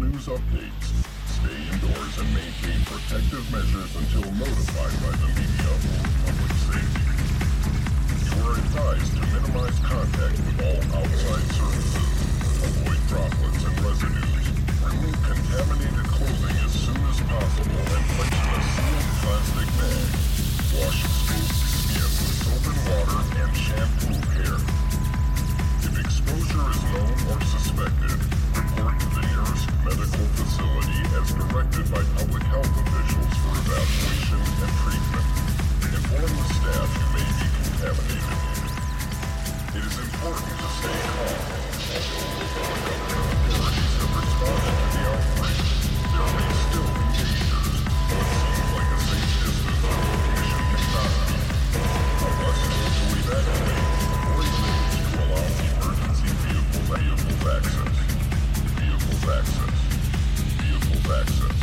news updates. Stay indoors and maintain protective measures until notified by the media or public safety. You are advised to minimize contact with all outside surfaces. Avoid droplets and residues. Remove contaminated clothing as soon as possible and place in a sealed plastic bag. Wash exposed skin with soap and water and shampoo hair. If exposure is known or suspected, medical facility as directed by public health officials for evaluation and treatment. Inform the staff you may be contaminated. It is important to stay calm. Authorities to the outbreak, there may still be cannot be. Allow emergency access. Access. Vehicles access.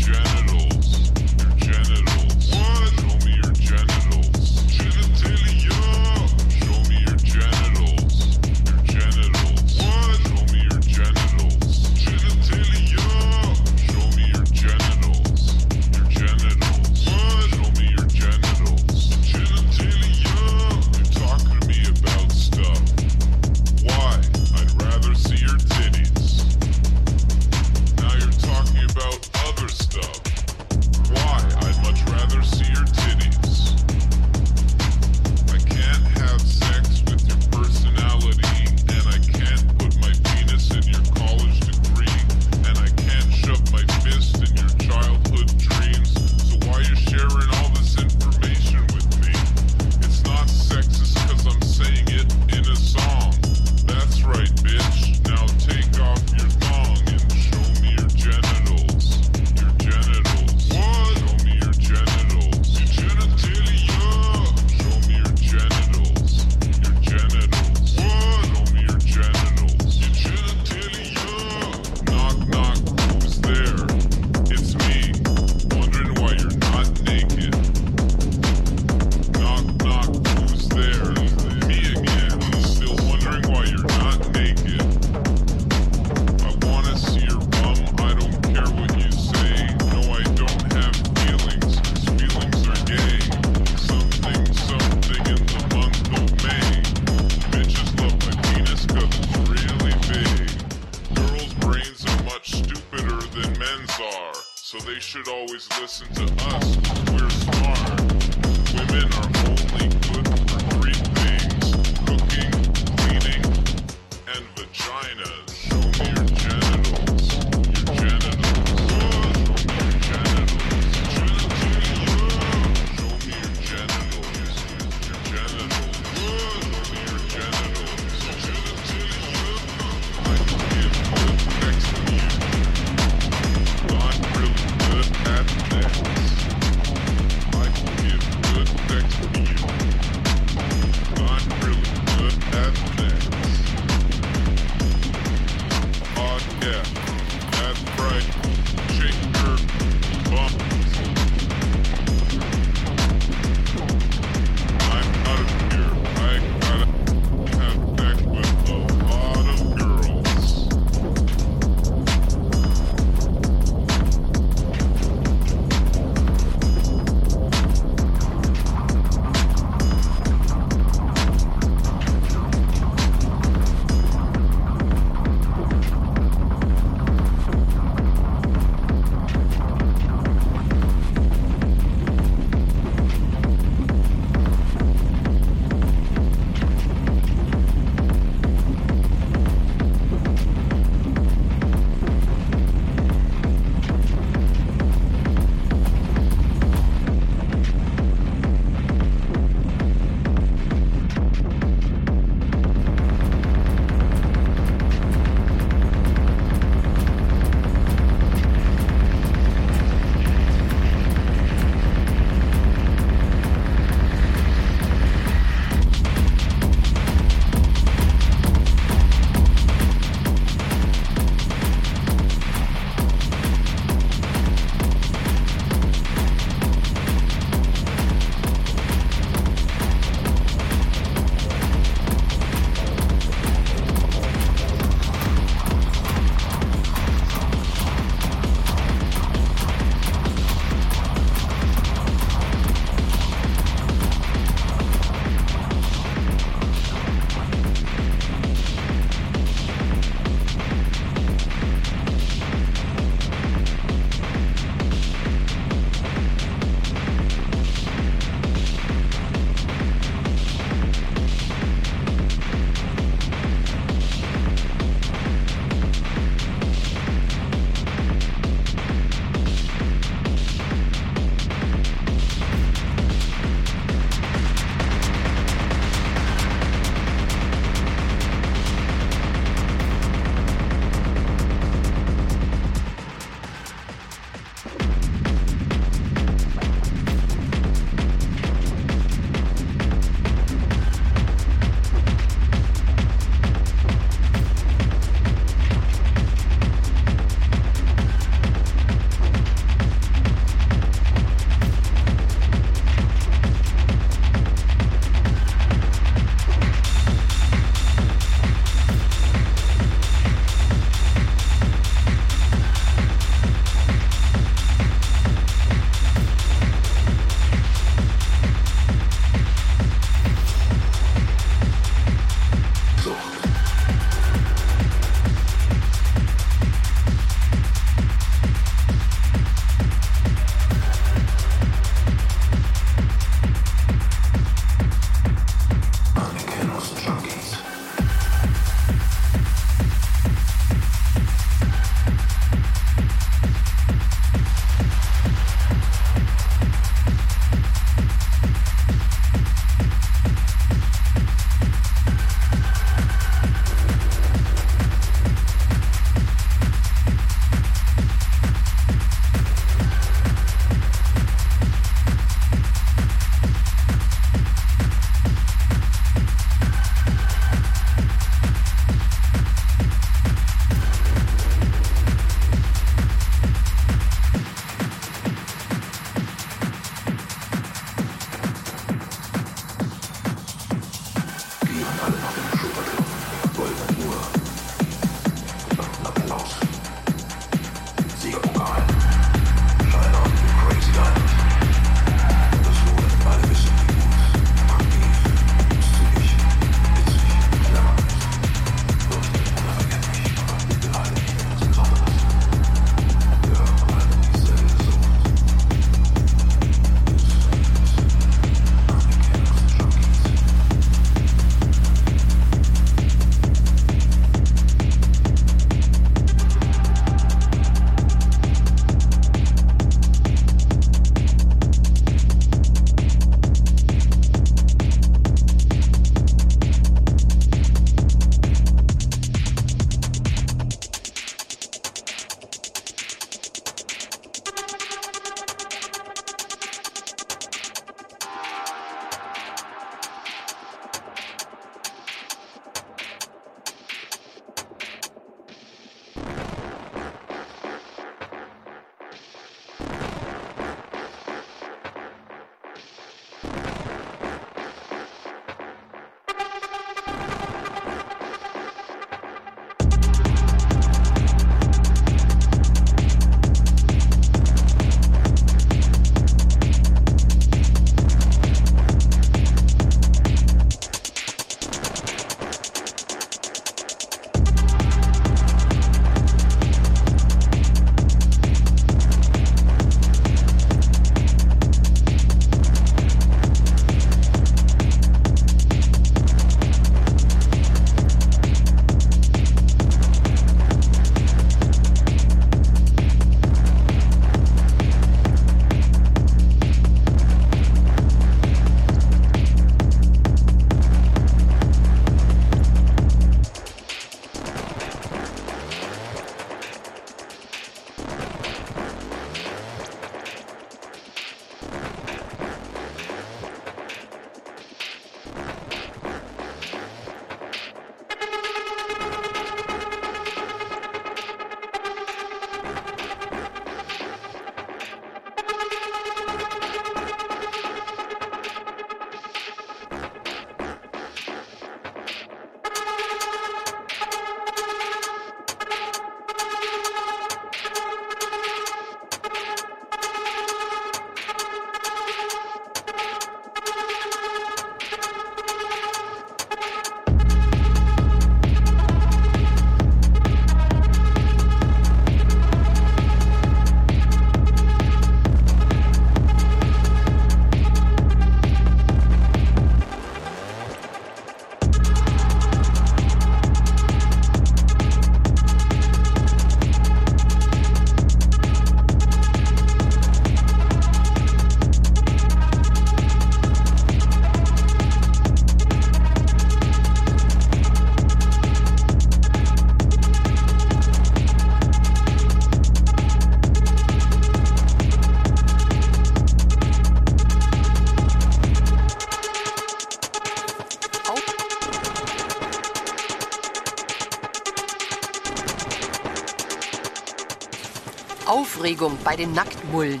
Aufregung bei den Nacktmullen.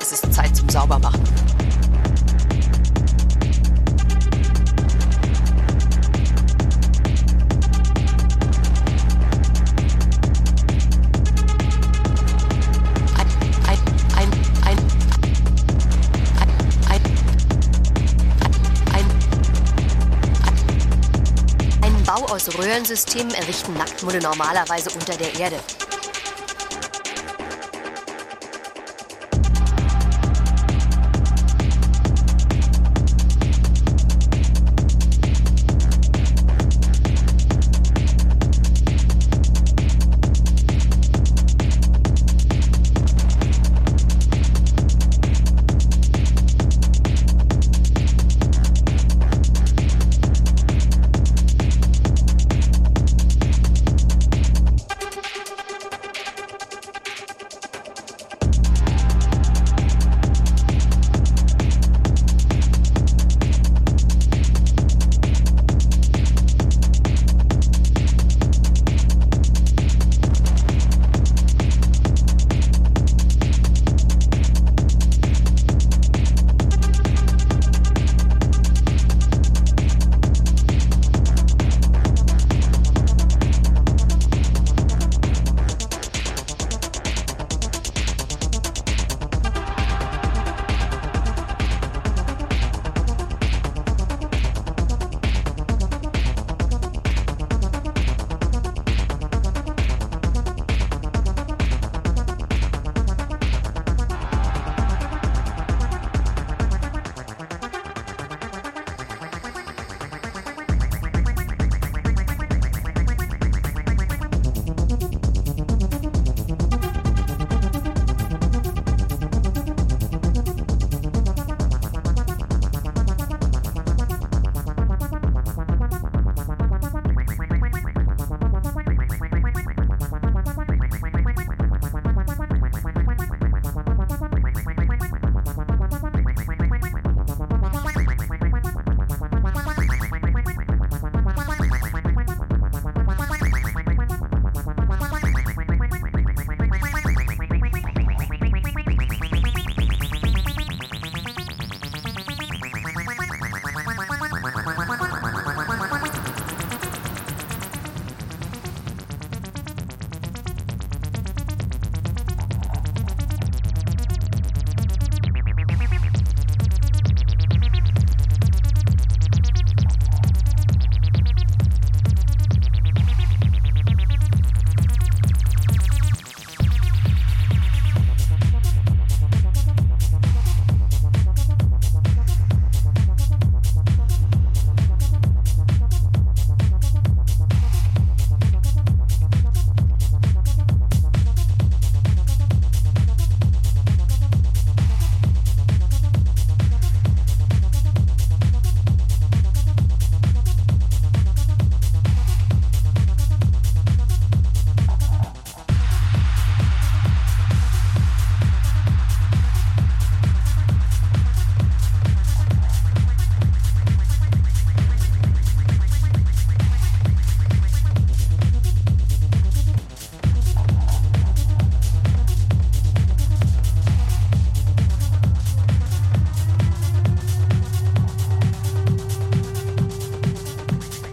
Es ist Zeit zum Saubermachen. Aus Röhrensystemen errichten Nacktmulle normalerweise unter der Erde.